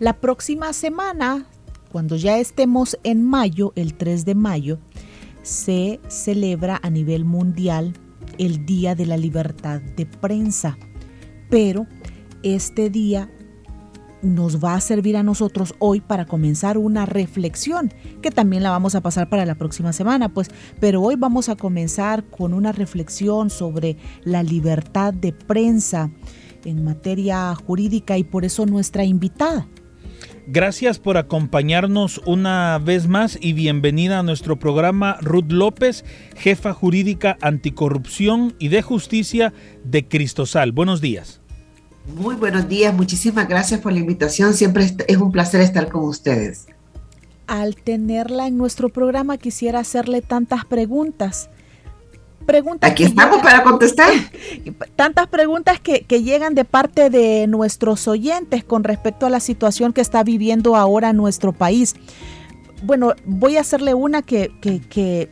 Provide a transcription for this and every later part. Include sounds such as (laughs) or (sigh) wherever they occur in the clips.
La próxima semana, cuando ya estemos en mayo, el 3 de mayo, se celebra a nivel mundial el Día de la Libertad de Prensa. Pero este día nos va a servir a nosotros hoy para comenzar una reflexión, que también la vamos a pasar para la próxima semana, pues, pero hoy vamos a comenzar con una reflexión sobre la libertad de prensa en materia jurídica y por eso nuestra invitada Gracias por acompañarnos una vez más y bienvenida a nuestro programa Ruth López, jefa jurídica anticorrupción y de justicia de Cristosal. Buenos días. Muy buenos días, muchísimas gracias por la invitación. Siempre es un placer estar con ustedes. Al tenerla en nuestro programa quisiera hacerle tantas preguntas Aquí estamos para contestar. (laughs) Tantas preguntas que, llegan de parte de nuestros oyentes con respecto a la situación que está viviendo ahora nuestro país. Bueno, voy a hacerle una que, que,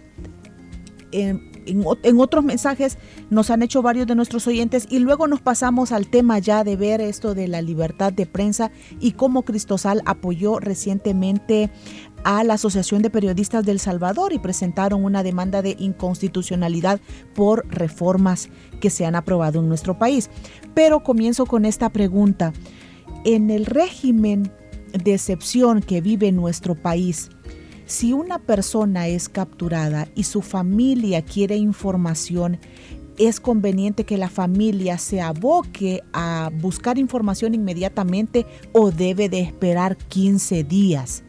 en, en, otros mensajes nos han hecho varios de nuestros oyentes y luego nos pasamos al tema ya de ver esto de la libertad de prensa y cómo Cristosal apoyó recientemente a la Asociación de Periodistas del Salvador y presentaron una demanda de inconstitucionalidad por reformas que se han aprobado en nuestro país. Pero comienzo con esta pregunta. En el régimen de excepción que vive nuestro país, si una persona es capturada y su familia quiere información, es conveniente que la familia se aboque a buscar información inmediatamente o debe de esperar 15 días.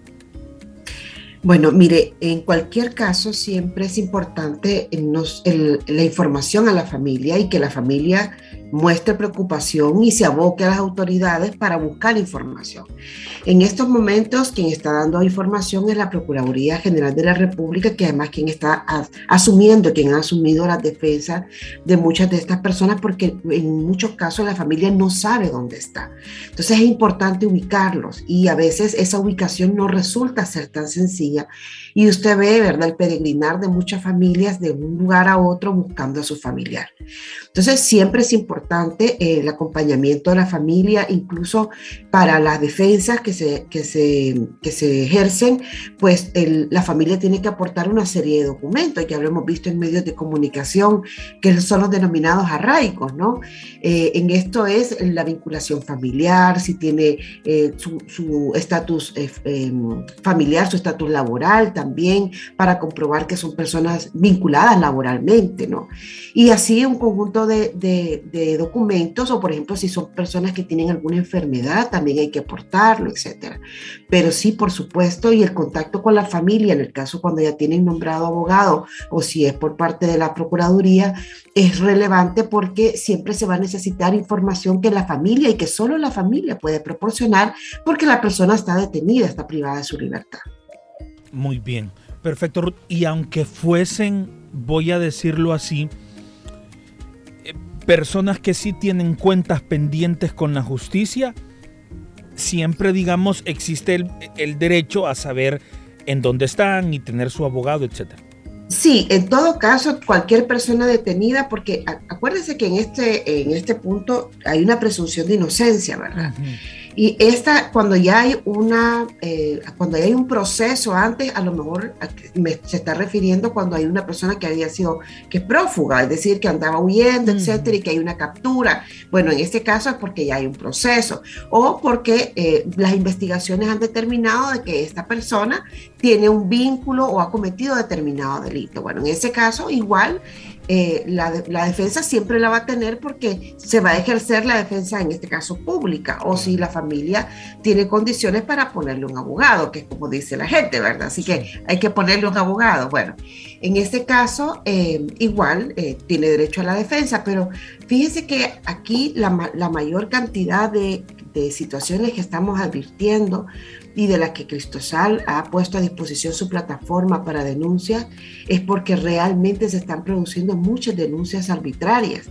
Bueno, mire, en cualquier caso siempre es importante la información a la familia y que la familia muestre preocupación y se aboque a las autoridades para buscar información. En estos momentos, quien está dando información es la Procuraduría General de la República, que además quien está asumiendo, quien ha asumido la defensa de muchas de estas personas, porque en muchos casos la familia no sabe dónde está. Entonces es importante ubicarlos y a veces esa ubicación no resulta ser tan sencilla y usted ve, ¿verdad?, el peregrinar de muchas familias de un lugar a otro buscando a su familiar. Entonces, siempre es importante eh, el acompañamiento de la familia, incluso para las defensas que se, que se, que se ejercen, pues la familia tiene que aportar una serie de documentos, que lo hemos visto en medios de comunicación, que son los denominados arraigos, ¿no? Eh, en esto es la vinculación familiar, si tiene eh, su estatus em, familiar, su estatus laboral, también para comprobar que son personas vinculadas laboralmente, ¿no? Y así un conjunto de, documentos, o por ejemplo, si son personas que tienen alguna enfermedad, también hay que aportarlo, etcétera. Pero sí, por supuesto, y el contacto con la familia, en el caso cuando ya tienen nombrado abogado, o si es por parte de la Procuraduría, es relevante porque siempre se va a necesitar información que la familia y que solo la familia puede proporcionar porque la persona está detenida, está privada de su libertad. Muy bien, perfecto Ruth. Y aunque fuesen, voy a decirlo así, eh, personas que sí tienen cuentas pendientes con la justicia, siempre digamos existe el, el derecho a saber en dónde están y tener su abogado, etcétera. Sí, en todo caso, cualquier persona detenida, porque acuérdense que en este, en este punto hay una presunción de inocencia, ¿verdad? Y esta, cuando ya hay una, eh, cuando hay un proceso antes, a lo mejor se está refiriendo cuando hay una persona que había sido, que es prófuga, es decir, que andaba huyendo, etcétera, y que hay una captura. Bueno, en este caso es porque ya hay un proceso, o porque eh, las investigaciones han determinado de que esta persona tiene un vínculo o ha cometido determinado delito. Bueno, en ese caso, igual eh, la, defensa siempre la va a tener porque se va a ejercer la defensa, en este caso pública, o si la familia tiene condiciones para ponerle un abogado, que es como dice la gente, ¿verdad? Así que hay que ponerle un abogado. Bueno, en este caso, eh, igual eh, tiene derecho a la defensa, pero fíjese que aquí la, la mayor cantidad de, de situaciones que estamos advirtiendo y de la que Cristosal ha puesto a disposición su plataforma para denuncias es porque realmente se están produciendo muchas denuncias arbitrarias.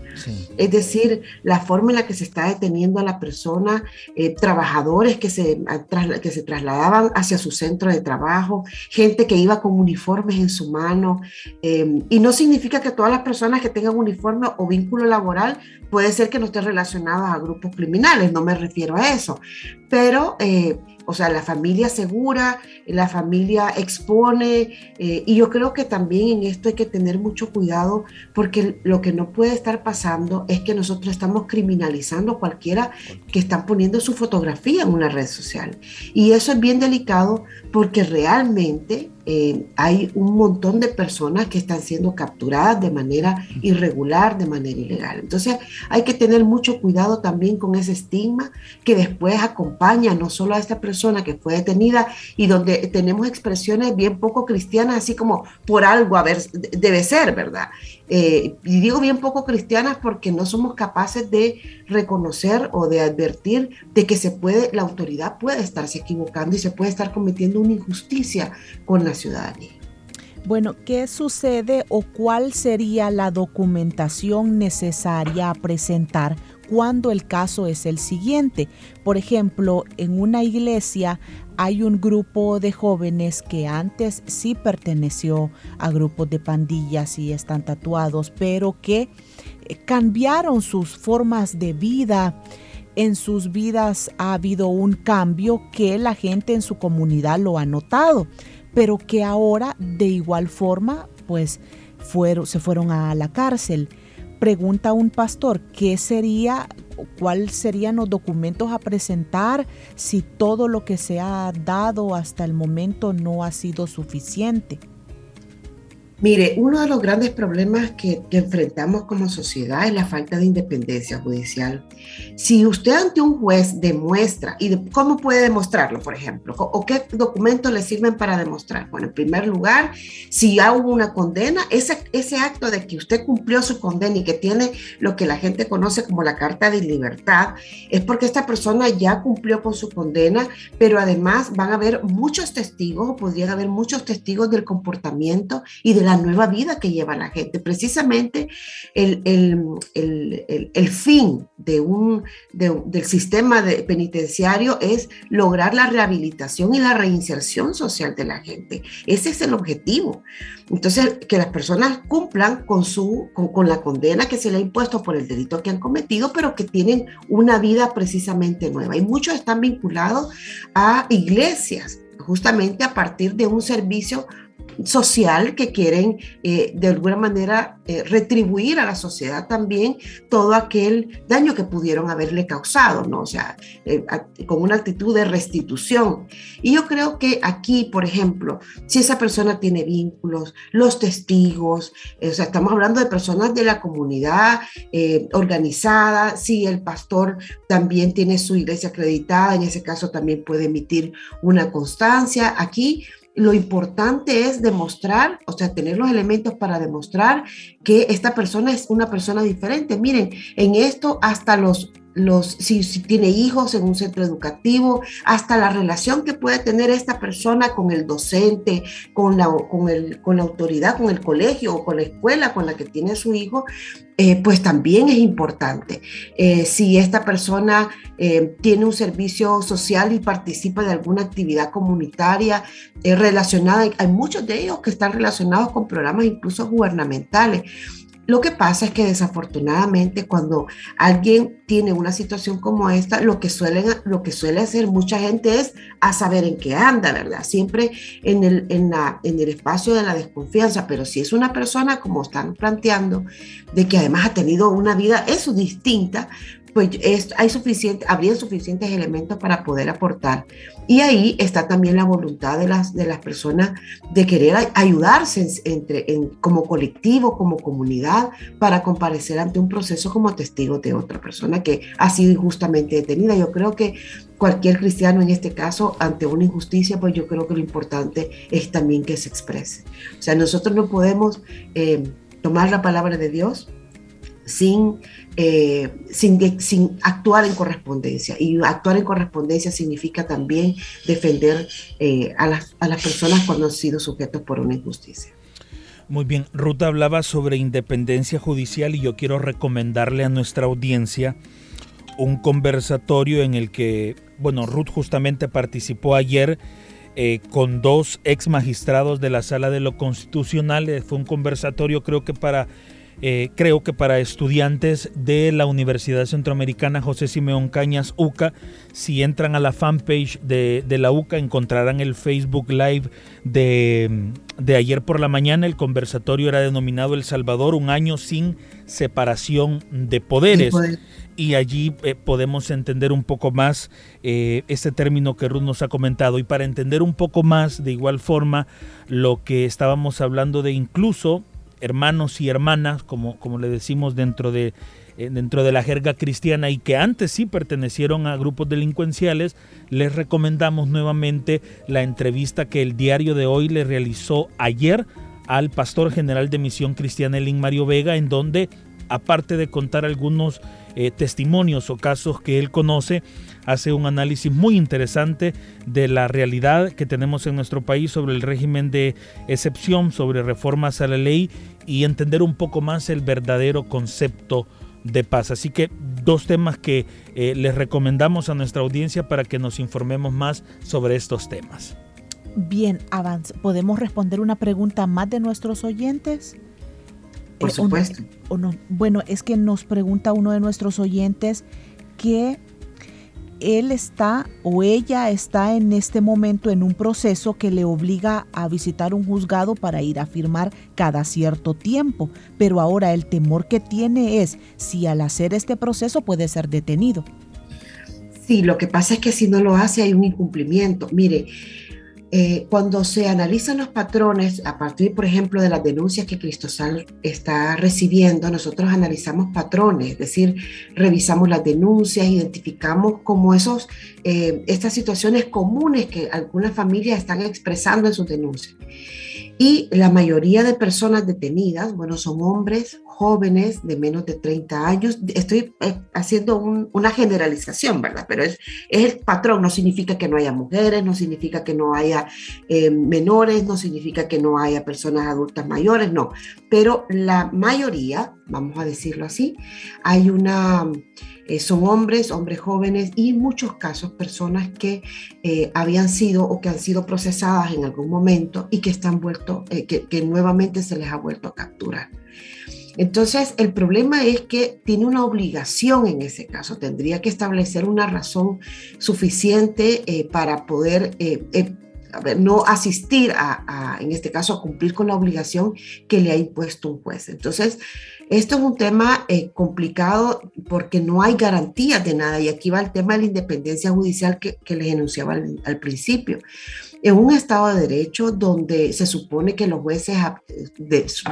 Es decir, la forma en la que se está deteniendo a la persona, eh, trabajadores que se, que se trasladaban hacia su centro de trabajo, gente que iba con uniformes en su mano. Eh, y no significa que todas las personas que tengan uniforme o vínculo laboral puede ser que no estén relacionadas a grupos criminales, no me refiero a eso. Pero... Eh, o sea, la familia segura, la familia expone, eh, y yo creo que también en esto hay que tener mucho cuidado porque lo que no puede estar pasando es que nosotros estamos criminalizando a cualquiera que están poniendo su fotografía en una red social. Y eso es bien delicado porque realmente eh, hay un montón de personas que están siendo capturadas de manera irregular, de manera ilegal. Entonces hay que tener mucho cuidado también con ese estigma que después acompaña no solo a esta persona que fue detenida y donde tenemos expresiones bien poco cristianas, así como por algo debe ser, ¿verdad? Eh, y digo bien poco cristianas porque no somos capaces de reconocer o de advertir de que se puede, la autoridad puede estarse equivocando y se puede estar cometiendo una injusticia con la ciudadanía. Bueno, ¿qué sucede o cuál sería la documentación necesaria a presentar cuando el caso es el siguiente? Por ejemplo, en una iglesia hay un grupo de jóvenes que antes sí perteneció a grupos de pandillas y están tatuados, pero que eh, cambiaron sus formas de vida. En sus vidas ha habido un cambio que la gente en su comunidad lo ha notado, pero que ahora de igual forma pues fueron, se fueron a la cárcel. Pregunta un pastor, ¿qué sería cuáles serían los documentos a presentar si todo lo que se ha dado hasta el momento no ha sido suficiente. Mire, uno de los grandes problemas que, enfrentamos como sociedad es la falta de independencia judicial. Si usted ante un juez demuestra, ¿y cómo puede demostrarlo, por ejemplo? ¿O qué documentos le sirven para demostrar? Bueno, en primer lugar, si ya hubo una condena, ese, ese acto de que usted cumplió su condena y que tiene lo que la gente conoce como la carta de libertad, es porque esta persona ya cumplió con su condena, pero además van a haber muchos testigos, o podrían haber muchos testigos del comportamiento y de la nueva vida que lleva la gente. Precisamente el, el, fin de un, del sistema de penitenciario es lograr la rehabilitación y la reinserción social de la gente. Ese es el objetivo. Entonces, que las personas cumplan con, su, con, con la condena que se le ha impuesto por el delito que han cometido, pero que tienen una vida precisamente nueva. Y muchos están vinculados a iglesias justamente a partir de un servicio social que quieren eh, de alguna manera eh, retribuir a la sociedad también todo aquel daño que pudieron haberle causado, ¿no? O sea, eh, con una actitud de restitución. Y yo creo que aquí, por ejemplo, si esa persona tiene vínculos, los testigos, o sea, estamos hablando de personas de la comunidad organizada, si el pastor también tiene su iglesia acreditada, en ese caso también puede emitir una constancia. Aquí lo importante es demostrar, o sea, tener los elementos para demostrar que esta persona es una persona diferente. Miren, en esto hasta los los, si, tiene hijos en un centro educativo, hasta la relación que puede tener esta persona con el docente, con la, con el, con la autoridad, con el colegio o con la escuela con la que tiene su hijo, eh, pues también es importante. Eh, si esta persona eh, tiene un servicio social y participa de alguna actividad comunitaria relacionada, hay muchos de ellos que están relacionados con programas incluso gubernamentales. Lo que pasa es que desafortunadamente cuando alguien tiene una situación como esta, lo que, suelen, lo que suele hacer mucha gente es a saber en qué anda, ¿verdad? Siempre en el, en, la, en el espacio de la desconfianza, pero si es una persona, como están planteando, de que además ha tenido una vida, eso distinta, pues es, hay suficiente, habría suficientes elementos para poder aportar. Y ahí está también la voluntad de las, de las personas de querer ayudarse entre, en, como colectivo, como comunidad, para comparecer ante un proceso como testigo de otra persona que ha sido injustamente detenida. Yo creo que cualquier cristiano en este caso, ante una injusticia, pues yo creo que lo importante es también que se exprese. O sea, nosotros no podemos eh, tomar la palabra de Dios sin, eh, sin, sin, actuar en correspondencia. Y actuar en correspondencia significa también defender eh, a, las, a las personas cuando han sido sujetos por una injusticia. Muy bien, Ruth hablaba sobre independencia judicial y yo quiero recomendarle a nuestra audiencia un conversatorio en el que, bueno, Ruth justamente participó ayer eh, con dos ex magistrados de la Sala de lo Constitucional. Fue un conversatorio creo que para eh, creo que para estudiantes de la Universidad Centroamericana José Simeón Cañas UCA, si entran a la fanpage de, la UCA encontrarán el Facebook Live de, de, ayer por la mañana. El conversatorio era denominado El Salvador, un año sin separación de poderes. Y allí eh, podemos entender un poco más eh, este término que Ruth nos ha comentado. Y para entender un poco más, de igual forma, lo que estábamos hablando de incluso hermanos y hermanas, como, como le decimos dentro de, eh, dentro de la jerga cristiana y que antes sí pertenecieron a grupos delincuenciales, les recomendamos nuevamente la entrevista que el diario de hoy le realizó ayer al pastor general de Misión Cristiana Elín Mario Vega, en donde, aparte de contar algunos eh, testimonios o casos que él conoce, hace un análisis muy interesante de la realidad que tenemos en nuestro país sobre el régimen de excepción, sobre reformas a la ley y entender un poco más el verdadero concepto de paz. Así que dos temas que eh, les recomendamos a nuestra audiencia para que nos informemos más sobre estos temas. Bien, avance. ¿Podemos responder una pregunta más de nuestros oyentes? Por eh, supuesto. o no. Bueno, es que nos pregunta uno de nuestros oyentes que él está o ella está en este momento en un proceso que le obliga a visitar un juzgado para ir a firmar cada cierto tiempo, pero ahora el temor que tiene es si al hacer este proceso puede ser detenido. Sí, lo que pasa es que si no lo hace hay un incumplimiento. Mire, eh, cuando se analizan los patrones, a partir, por ejemplo, de las denuncias que Cristosal está recibiendo, nosotros analizamos patrones, es decir, revisamos las denuncias, identificamos como esos, eh, estas situaciones comunes que algunas familias están expresando en sus denuncias. Y la mayoría de personas detenidas, bueno, son hombres jóvenes de menos de 30 años. Estoy eh, haciendo una generalización, ¿verdad? Pero es, el patrón, no significa que no haya mujeres, no significa que no haya eh, menores, no significa que no haya personas adultas mayores, no. Pero la mayoría, vamos a decirlo así, hay una eh, son hombres, hombres jóvenes y en muchos casos personas que habían sido o que han sido procesadas en algún momento y que están vuelto, que nuevamente se les ha vuelto a capturar. Entonces, el problema es que tiene una obligación en ese caso, tendría que establecer una razón suficiente para poder no asistir a, en este caso, a cumplir con la obligación que le ha impuesto un juez. Entonces, esto es un tema eh, complicado porque no hay garantías de nada y aquí va el tema de la independencia judicial que les enunciaba al, principio. En un Estado de Derecho donde se supone que los jueces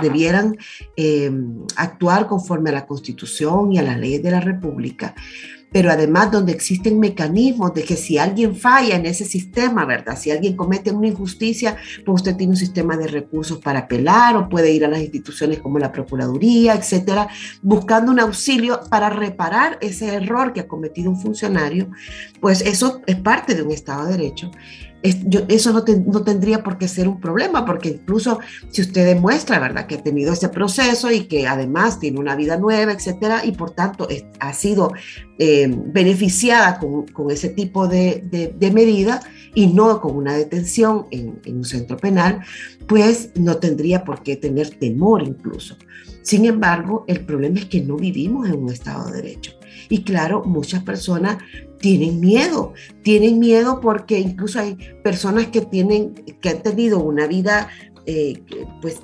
debieran eh, actuar conforme a la Constitución y a las leyes de la República, pero además donde existen mecanismos de que si alguien falla en ese sistema, ¿verdad? Si alguien comete una injusticia, pues usted tiene un sistema de recursos para apelar o puede ir a las instituciones como la Procuraduría, etcétera, buscando un auxilio para reparar ese error que ha cometido un funcionario, pues eso es parte de un Estado de Derecho eso no, tendría por qué ser un problema, porque incluso si usted demuestra, ¿verdad?, que ha tenido ese proceso y que además tiene una vida nueva, etcétera, y por tanto ha sido eh, beneficiada con, con, ese tipo de, de, medida y no con una detención en, en un centro penal, pues no tendría por qué tener temor incluso. Sin embargo, el problema es que no vivimos en un Estado de Derecho. Y claro, muchas personas tienen miedo, tienen miedo porque incluso hay personas que tienen, que han tenido una vida, eh, pues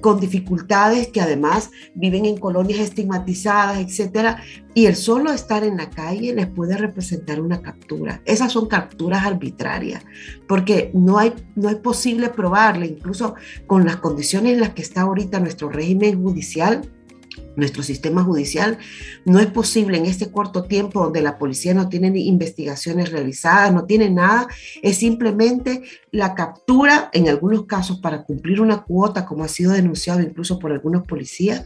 con dificultades, que además viven en colonias estigmatizadas, etcétera, y el solo estar en la calle les puede representar una captura. Esas son capturas arbitrarias, porque no hay, no es posible probarle, incluso con las condiciones en las que está ahorita nuestro régimen judicial, nuestro sistema judicial. No es posible en este corto tiempo donde la policía no tiene investigaciones realizadas, no tiene nada, es simplemente la captura, en algunos casos para cumplir una cuota, como ha sido denunciado incluso por algunos policías,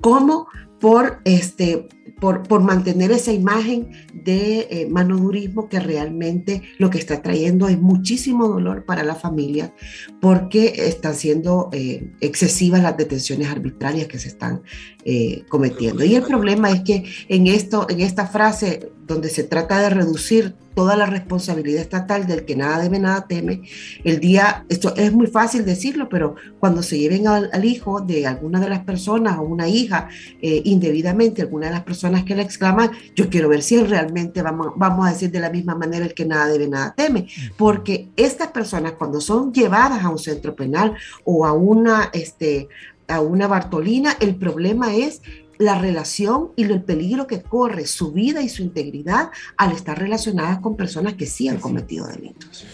como por, este, por, por mantener esa imagen de eh, manodurismo que realmente lo que está trayendo es muchísimo dolor para la familia porque están siendo eh, excesivas las detenciones arbitrarias que se están eh, cometiendo. Y el problema es que en, esto, en esta frase donde se trata de reducir toda la responsabilidad estatal del que nada debe, nada teme, el día, esto es muy fácil decirlo, pero cuando se lleven al, hijo de alguna de las personas o una hija eh, indebidamente, alguna de las personas que le exclaman, yo quiero ver si realmente, vamos, vamos a decir de la misma manera, el que nada debe, nada teme, porque estas personas cuando son llevadas a un centro penal o a una, este, a una Bartolina, el problema es la relación y el peligro que corre su vida y su integridad al estar relacionadas con personas que sí han cometido delitos.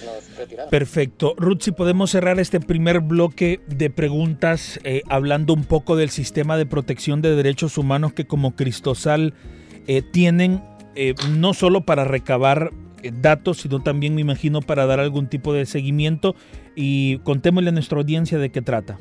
Perfecto. Ruth, si podemos cerrar este primer bloque de preguntas eh, hablando un poco del sistema de protección de derechos humanos que como Cristosal eh, tienen eh, no solo para recabar datos, sino también me imagino para dar algún tipo de seguimiento y contémosle a nuestra audiencia de qué trata.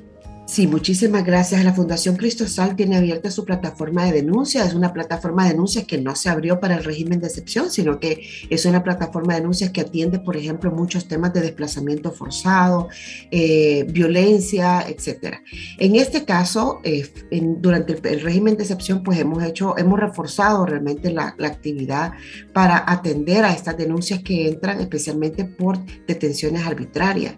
Sí, muchísimas gracias. La Fundación Cristosal tiene abierta su plataforma de denuncia. Es una plataforma de denuncias que no se abrió para el régimen de excepción, sino que es una plataforma de denuncias que atiende, por ejemplo, muchos temas de desplazamiento forzado, eh, violencia, etcétera. En este caso, eh, durante el, régimen de excepción, pues hemos hecho, hemos reforzado realmente la actividad para atender a estas denuncias que entran, especialmente por detenciones arbitrarias.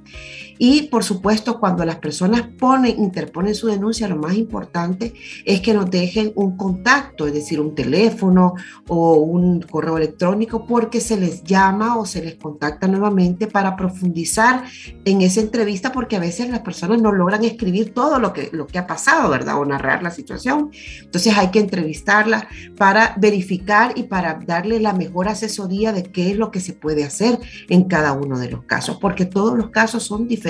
Y por supuesto, cuando las personas ponen, interponen su denuncia, lo más importante es que nos dejen un contacto, es decir, un teléfono o un correo electrónico, porque se les llama o se les contacta nuevamente para profundizar en esa entrevista, porque a veces las personas no logran escribir todo lo que, lo que ha pasado, ¿verdad? O narrar la situación. Entonces hay que entrevistarla para verificar y para darle la mejor asesoría de qué es lo que se puede hacer en cada uno de los casos, porque todos los casos son diferentes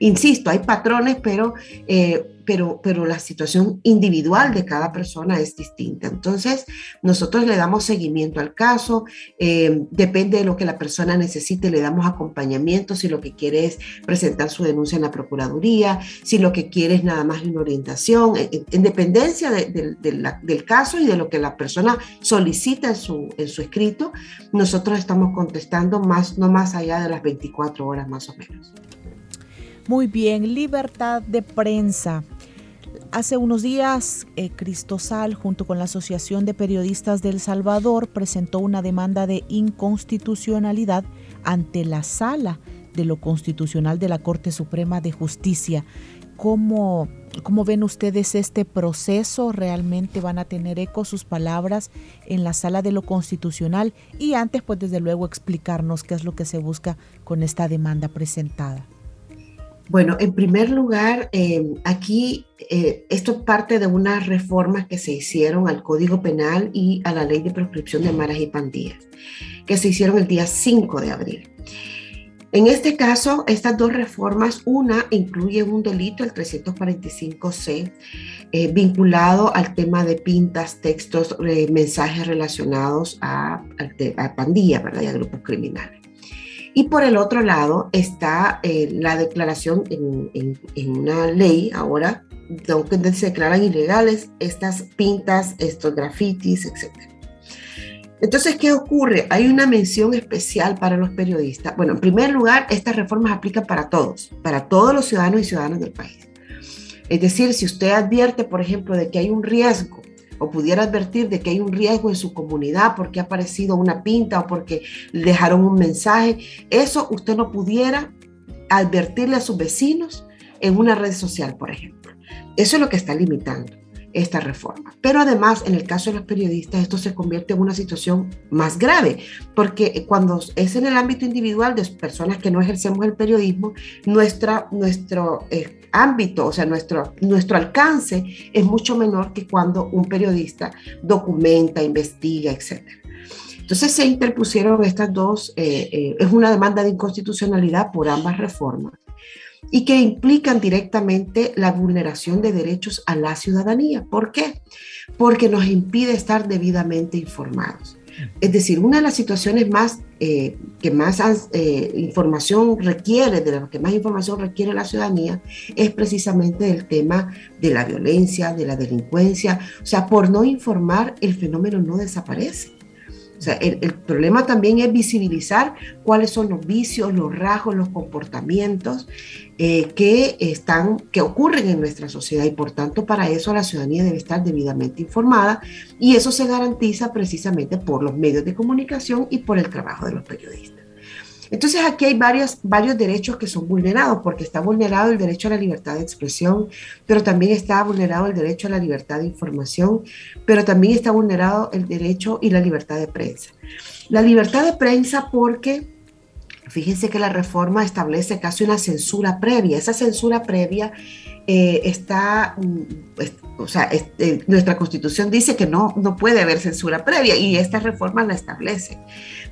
Insisto, hay patrones, pero, eh, pero, pero la situación individual de cada persona es distinta. Entonces, nosotros le damos seguimiento al caso, eh, depende de lo que la persona necesite, le damos acompañamiento si lo que quiere es presentar su denuncia en la Procuraduría, si lo que quiere es nada más una orientación, en, dependencia del caso y de lo que la persona solicita en su, en su escrito, nosotros estamos contestando más, no más allá de las 24 horas más o menos. Muy bien, libertad de prensa. Hace unos días, eh, Cristosal, junto con la Asociación de Periodistas del Salvador, presentó una demanda de inconstitucionalidad ante la Sala de lo Constitucional de la Corte Suprema de Justicia. ¿Cómo, ¿Cómo ven ustedes este proceso? ¿Realmente van a tener eco sus palabras en la Sala de lo Constitucional? Y antes, pues desde luego, explicarnos qué es lo que se busca con esta demanda presentada. Bueno, en primer lugar, eh, aquí eh, esto es parte de unas reformas que se hicieron al Código Penal y a la Ley de Proscripción de Maras y Pandillas, que se hicieron el día 5 de abril. En este caso, estas dos reformas, una incluye un delito, el 345C, eh, vinculado al tema de pintas, textos, mensajes relacionados a, a, pandillas, ¿verdad? Y a grupos criminales. Y por el otro lado está eh, la declaración en, una ley ahora, donde se declaran ilegales estas pintas, estos grafitis, etc. Entonces, ¿qué ocurre? Hay una mención especial para los periodistas. Bueno, en primer lugar, estas reformas aplican para todos, para todos los ciudadanos y ciudadanas del país. Es decir, si usted advierte, por ejemplo, de que hay un riesgo o pudiera advertir de que hay un riesgo en su comunidad porque ha aparecido una pinta o porque dejaron un mensaje, eso usted no pudiera advertirle a sus vecinos en una red social, por ejemplo. Eso es lo que está limitando esta reforma. Pero además, en el caso de los periodistas, esto se convierte en una situación más grave, porque cuando es en el ámbito individual de personas que no ejercemos el periodismo, nuestra, nuestro, eh, ámbito, o sea, nuestro, nuestro alcance es mucho menor que cuando un periodista documenta, investiga, etc. Entonces se interpusieron estas dos, eh, eh, es una demanda de inconstitucionalidad por ambas reformas y que implican directamente la vulneración de derechos a la ciudadanía. ¿Por qué? Porque nos impide estar debidamente informados. Es decir, una de las situaciones más eh, que más eh, información requiere, de la que más información requiere la ciudadanía, es precisamente el tema de la violencia, de la delincuencia. O sea, por no informar, el fenómeno no desaparece. O sea, el, problema también es visibilizar cuáles son los vicios, los rasgos, los comportamientos eh, que, están, que ocurren en nuestra sociedad y por tanto para eso la ciudadanía debe estar debidamente informada y eso se garantiza precisamente por los medios de comunicación y por el trabajo de los periodistas. Entonces aquí hay varios, varios derechos que son vulnerados, porque está vulnerado el derecho a la libertad de expresión, pero también está vulnerado el derecho a la libertad de información, pero también está vulnerado el derecho y la libertad de prensa. La libertad de prensa porque Fíjense que la reforma establece casi una censura previa. Esa censura previa eh, está, mm, o sea, eh, nuestra constitución dice que no, no puede haber censura previa y esta reforma la establece.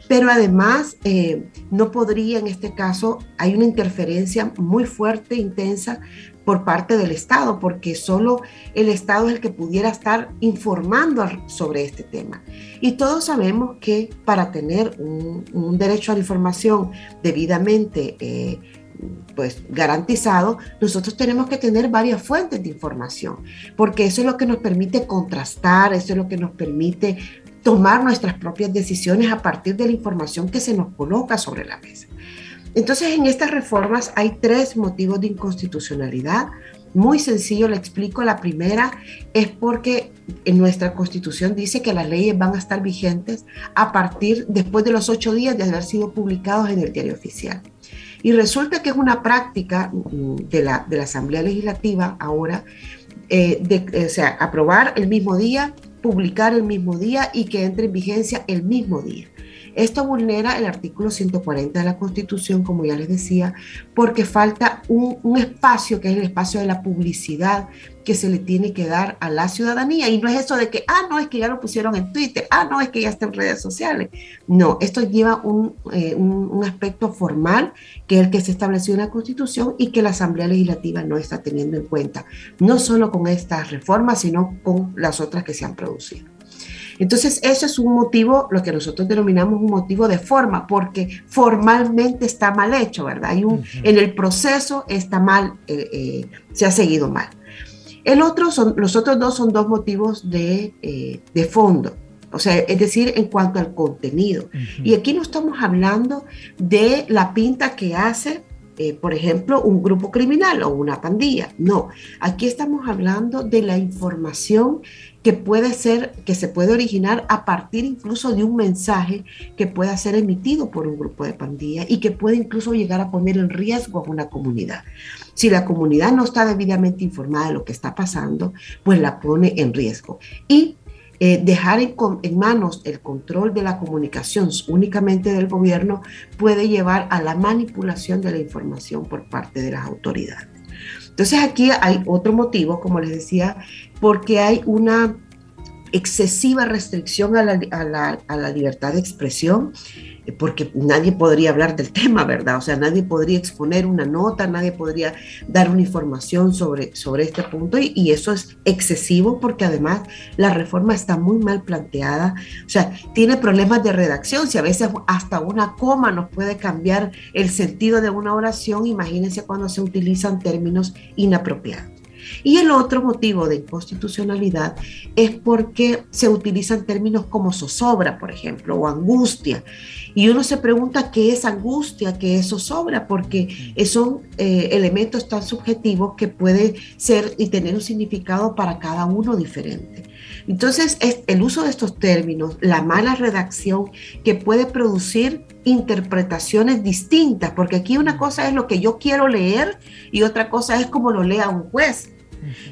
Pero además, eh, no podría en este caso, hay una interferencia muy fuerte, intensa por parte del Estado, porque solo el Estado es el que pudiera estar informando sobre este tema. Y todos sabemos que para tener un, derecho a la información debidamente eh, pues, garantizado, nosotros tenemos que tener varias fuentes de información, porque eso es lo que nos permite contrastar, eso es lo que nos permite tomar nuestras propias decisiones a partir de la información que se nos coloca sobre la mesa. Entonces, en estas reformas hay tres motivos de inconstitucionalidad. Muy sencillo, le explico. La primera es porque en nuestra constitución dice que las leyes van a estar vigentes a partir después de los ocho días de haber sido publicados en el diario oficial. Y resulta que es una práctica mm, de la, de la Asamblea Legislativa ahora, eh, de, o sea, aprobar el mismo día, publicar el mismo día y que entre en vigencia el mismo día. Esto vulnera el artículo 140 de la Constitución, como ya les decía, porque falta un, espacio que es el espacio de la publicidad que se le tiene que dar a la ciudadanía. Y no es eso de que, ah, no, es que ya lo pusieron en Twitter, ah, no, es que ya está en redes sociales. No, esto lleva un, eh, un aspecto formal, que es el que se estableció en la Constitución y que la Asamblea Legislativa no está teniendo en cuenta, no solo con estas reformas, sino con las otras que se han producido. Entonces, eso es un motivo, lo que nosotros denominamos un motivo de forma, porque formalmente está mal hecho, ¿verdad? Hay un, En el proceso está mal, eh, eh, se ha seguido mal. El otro son, los otros dos son dos motivos de, eh, de fondo. O sea, es decir, en cuanto al contenido. Y aquí no estamos hablando de la pinta que hace por ejemplo, un grupo criminal o una pandilla. No, aquí estamos hablando de la información que puede ser, que se puede originar a partir incluso de un mensaje que pueda ser emitido por un grupo de pandillas y que puede incluso llegar a poner en riesgo a una comunidad. Si la comunidad no está debidamente informada de lo que está pasando, pues la pone en riesgo. Y eh, dejar en, en, manos el control de la comunicación únicamente del gobierno puede llevar a la manipulación de la información por parte de las autoridades. Entonces aquí hay otro motivo, como les decía, porque hay una excesiva restricción a la, a la, a la libertad de expresión porque nadie podría hablar del (laughs) tema, ¿verdad? O sea, nadie podría exponer una nota, nadie podría dar una información sobre, sobre este punto y, y, eso es excesivo porque además la reforma está muy mal planteada, o sea, tiene problemas de redacción, si a veces hasta una coma nos puede cambiar el sentido de una oración, imagínense cuando se utilizan términos inapropiados. Y el otro motivo de inconstitucionalidad es porque se utilizan términos como zozobra, por ejemplo, o angustia. Y uno se pregunta qué es angustia, qué es zozobra, porque son eh, elementos tan subjetivos que puede ser y tener un significado para cada uno diferente. Entonces, es el uso de estos términos, la mala redacción que puede producir interpretaciones distintas, porque aquí una cosa es lo que yo quiero leer y otra cosa es como lo lea un juez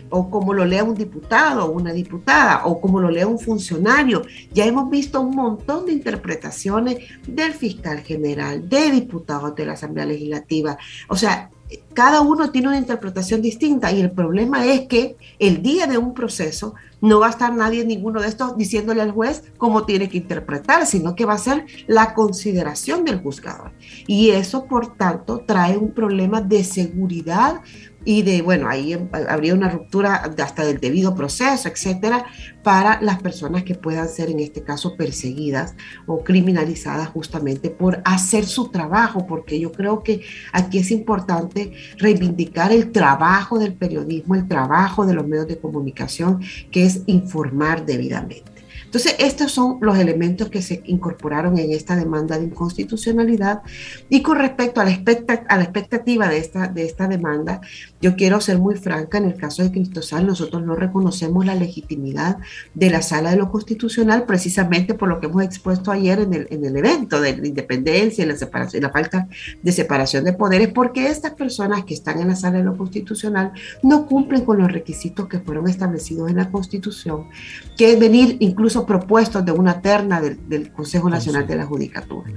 o como lo lea un diputado o una diputada, o como lo lea un funcionario. Ya hemos visto un montón de interpretaciones del fiscal general, de diputados de la Asamblea Legislativa. O sea, cada uno tiene una interpretación distinta y el problema es que el día de un proceso no va a estar nadie, ninguno de estos, diciéndole al juez cómo tiene que interpretar, sino que va a ser la consideración del juzgador. Y eso, por tanto, trae un problema de seguridad y de, bueno, ahí habría una ruptura hasta del debido proceso, etcétera, para las personas que puedan ser en este caso perseguidas o criminalizadas justamente por hacer su trabajo, porque yo creo que aquí es importante reivindicar el trabajo del periodismo, el trabajo de los medios de comunicación, que es informar debidamente. Entonces, estos son los elementos que se incorporaron en esta demanda de inconstitucionalidad. Y con respecto a la, a la expectativa de esta, de esta demanda, yo quiero ser muy franca, en el caso de Cristosal, nosotros no reconocemos la legitimidad de la sala de lo constitucional precisamente por lo que hemos expuesto ayer en el, en el evento de la independencia y la, separación, la falta de separación de poderes, porque estas personas que están en la sala de lo constitucional no cumplen con los requisitos que fueron establecidos en la Constitución, que venir incluso propuestos de una terna del, Consejo Nacional de la Judicatura.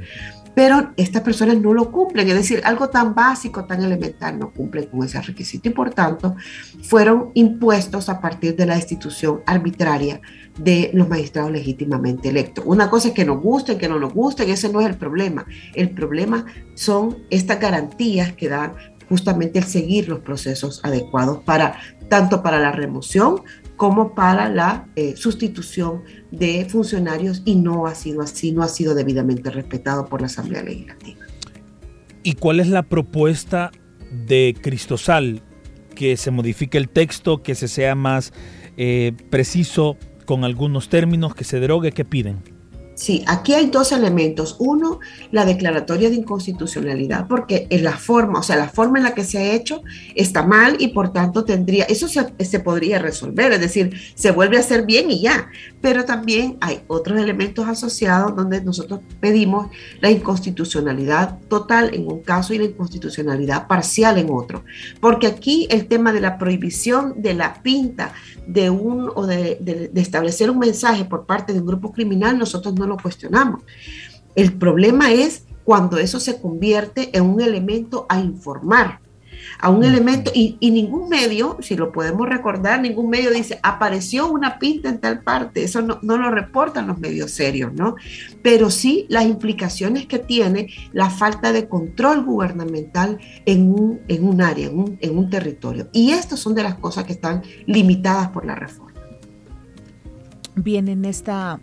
Pero estas personas no lo cumplen, es decir, algo tan básico, tan elemental, no cumplen con ese requisito y por tanto fueron impuestos a partir de la institución arbitraria de los magistrados legítimamente electos. Una cosa es que nos gusten, que no nos gusten, ese no es el problema. El problema son estas garantías que dan justamente el seguir los procesos adecuados para tanto para la remoción como para la eh, sustitución de funcionarios y no ha sido así, no ha sido debidamente respetado por la Asamblea Legislativa. ¿Y cuál es la propuesta de Cristosal? Que se modifique el texto, que se sea más eh, preciso con algunos términos, que se derogue, ¿qué piden? Sí, aquí hay dos elementos. Uno, la declaratoria de inconstitucionalidad, porque en la forma, o sea, la forma en la que se ha hecho está mal y por tanto tendría, eso se, podría resolver, es decir, se vuelve a hacer bien y ya. Pero también hay otros elementos asociados donde nosotros pedimos la inconstitucionalidad total en un caso y la inconstitucionalidad parcial en otro. Porque aquí el tema de la prohibición de la pinta de un o de, de establecer un mensaje por parte de un grupo criminal, nosotros no no lo cuestionamos. El problema es cuando eso se convierte en un elemento a informar, a un elemento, y, ningún medio, si lo podemos recordar, ningún medio dice, apareció una pinta en tal parte, eso no, lo reportan los medios serios, ¿no? Pero sí las implicaciones que tiene la falta de control gubernamental en un, en un área, en un, en un territorio. Y estas son de las cosas que están limitadas por la reforma. Bien, en esta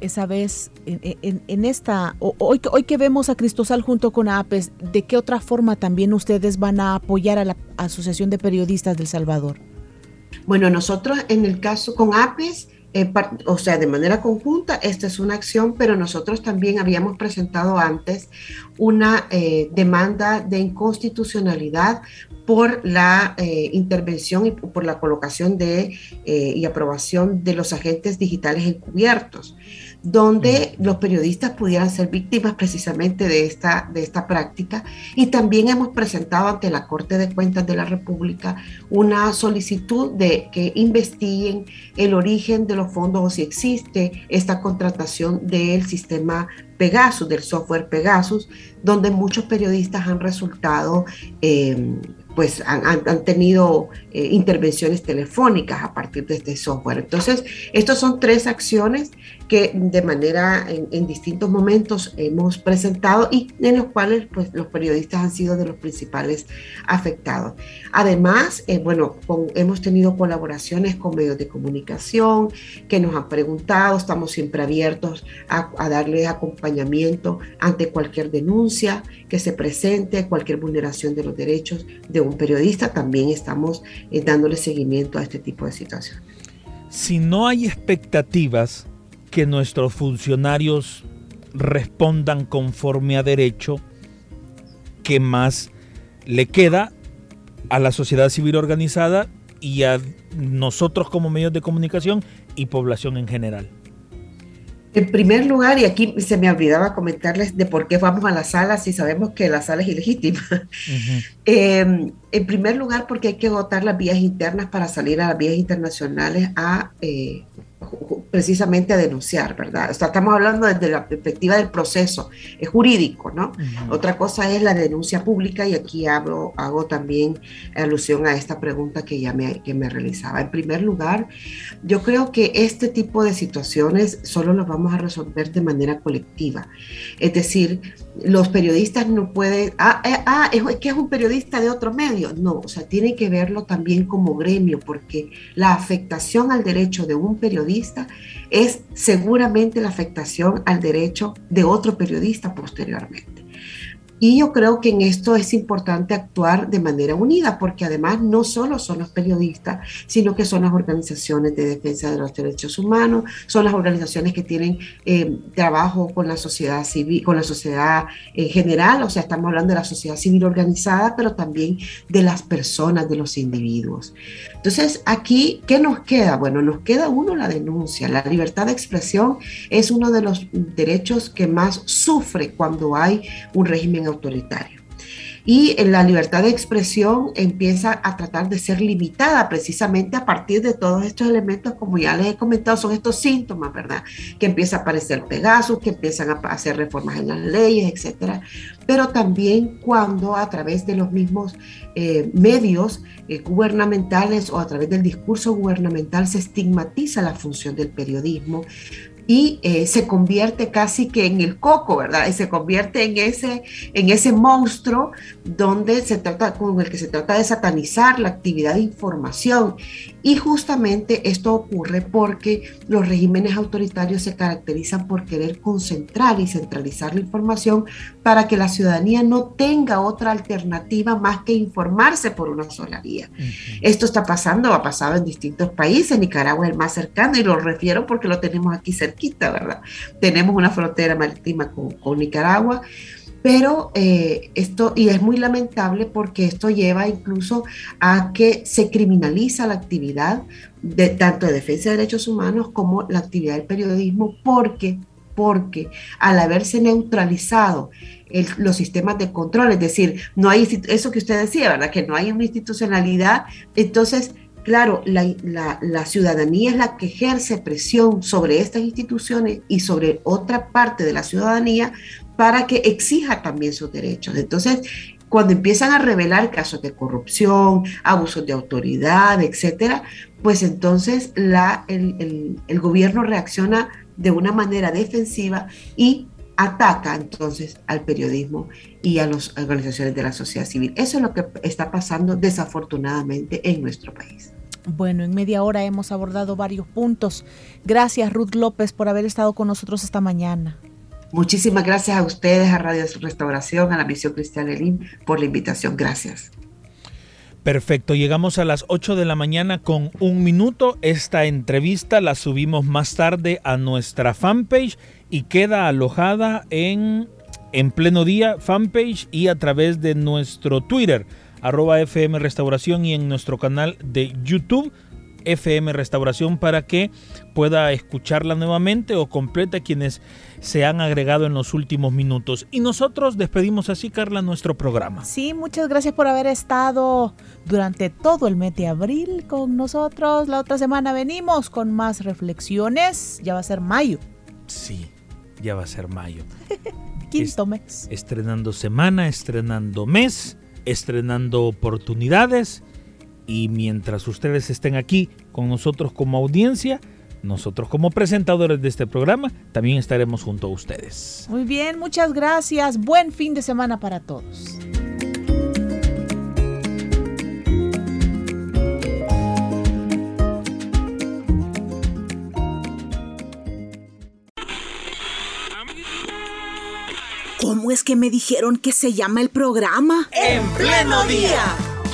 esa vez en, esta, hoy, hoy que vemos a Cristosal junto con APES, ¿de qué otra forma también ustedes van a apoyar a la Asociación de Periodistas del Salvador? Bueno, nosotros en el caso con APES, eh, o sea, de manera conjunta, esta es una acción, pero nosotros también habíamos presentado antes una eh, demanda de inconstitucionalidad por la eh, intervención y por la colocación de, y aprobación de los agentes digitales encubiertos donde los periodistas pudieran ser víctimas precisamente de esta, de esta práctica. Y también hemos presentado ante la Corte de Cuentas de la República una solicitud de que investiguen el origen de los fondos o si existe esta contratación del sistema Pegasus, del software Pegasus, donde muchos periodistas han resultado eh, pues han, tenido eh, intervenciones telefónicas a partir de este software. Entonces, estas son tres acciones que de manera en, distintos momentos hemos presentado y en los cuales pues, los periodistas han sido de los principales afectados. Además, eh, bueno, hemos tenido colaboraciones con medios de comunicación que nos han preguntado, estamos siempre abiertos a, a darles acompañamiento ante cualquier denuncia que se presente, cualquier vulneración de los derechos de un periodista, también estamos eh, dándole seguimiento a este tipo de situaciones. Si no hay expectativas que nuestros funcionarios respondan conforme a derecho, ¿qué más le queda a la sociedad civil organizada y a nosotros como medios de comunicación y población en general? En primer lugar, y aquí se me olvidaba comentarles de por qué vamos a la sala si sabemos que la sala es ilegítima. (laughs) Em, en primer lugar, porque hay que votar las vías internas para salir a las vías internacionales a eh, precisamente a denunciar, ¿verdad? O sea, estamos hablando desde la perspectiva del proceso es jurídico, ¿no? Otra cosa es la denuncia pública y aquí hago, hago también alusión a esta pregunta que ya me, que me realizaba. En primer lugar, yo creo que este tipo de situaciones solo los vamos a resolver de manera colectiva. Es decir, los periodistas no pueden, ah, eh, ah, es que es un periodista de otro medio. No, o sea, tiene que verlo también como gremio, porque la afectación al derecho de un periodista es seguramente la afectación al derecho de otro periodista posteriormente. Y yo creo que en esto es importante actuar de manera unida, porque además no solo son los periodistas, sino que son las organizaciones de defensa de los derechos humanos, son las organizaciones que tienen eh, trabajo con la sociedad civil, con la sociedad en general, o sea, estamos hablando de la sociedad civil organizada, pero también de las personas, de los individuos. Entonces, aquí, ¿qué nos queda? Bueno, nos queda uno la denuncia. La libertad de expresión es uno de los derechos que más sufre cuando hay un régimen autoritario y la libertad de expresión empieza a tratar de ser limitada precisamente a partir de todos estos elementos, como ya les he comentado, son estos síntomas, ¿verdad? Que empieza a aparecer Pegasus, que empiezan a hacer reformas en las leyes, etcétera, pero también cuando a través de los mismos eh, medios eh, gubernamentales o a través del discurso gubernamental se estigmatiza la función del periodismo, y eh, se convierte casi que en el coco, ¿verdad? Y se convierte en ese, en ese monstruo donde se trata, con el que se trata de satanizar la actividad de información. Y justamente esto ocurre porque los regímenes autoritarios se caracterizan por querer concentrar y centralizar la información para que la ciudadanía no tenga otra alternativa más que informarse por una sola vía. Esto está pasando, ha pasado en distintos países, Nicaragua es el más cercano y lo refiero porque lo tenemos aquí cerca ¿verdad? Tenemos una frontera marítima con, Nicaragua, pero eh, esto, y es muy lamentable porque esto lleva incluso a que se criminaliza la actividad de tanto de defensa de derechos humanos como la actividad del periodismo, porque, porque al haberse neutralizado los sistemas de control, es decir, no hay eso que usted decía, ¿verdad? Que no hay una institucionalidad, entonces Claro, la, ciudadanía es la que ejerce presión sobre estas instituciones y sobre otra parte de la ciudadanía para que exija también sus derechos. Entonces, cuando empiezan a revelar casos de corrupción, abusos de autoridad, etcétera, pues entonces la, el, el gobierno reacciona de una manera defensiva y ataca entonces al periodismo y a las organizaciones de la sociedad civil. Eso es lo que está pasando desafortunadamente en nuestro país. Bueno, en media hora hemos abordado varios puntos. Gracias Ruth López por haber estado con nosotros esta mañana. Muchísimas gracias a ustedes, a Radio Restauración, a la Misión Cristiana Elim, por la invitación. Gracias. Perfecto, llegamos a las 8 de la mañana con un minuto. Esta entrevista la subimos más tarde a nuestra fanpage y queda alojada en, en pleno día fanpage y a través de nuestro Twitter arroba FM Restauración y en nuestro canal de YouTube FM Restauración para que pueda escucharla nuevamente o completa quienes se han agregado en los últimos minutos. Y nosotros despedimos así, Carla, nuestro programa. Sí, muchas gracias por haber estado durante todo el mes de abril con nosotros. La otra semana venimos con más reflexiones. Ya va a ser mayo. Sí, ya va a ser mayo. (laughs) Quinto mes. Estrenando semana, estrenando mes estrenando oportunidades y mientras ustedes estén aquí con nosotros como audiencia, nosotros como presentadores de este programa también estaremos junto a ustedes. Muy bien, muchas gracias. Buen fin de semana para todos. ¿Cómo es que me dijeron que se llama el programa? En pleno día.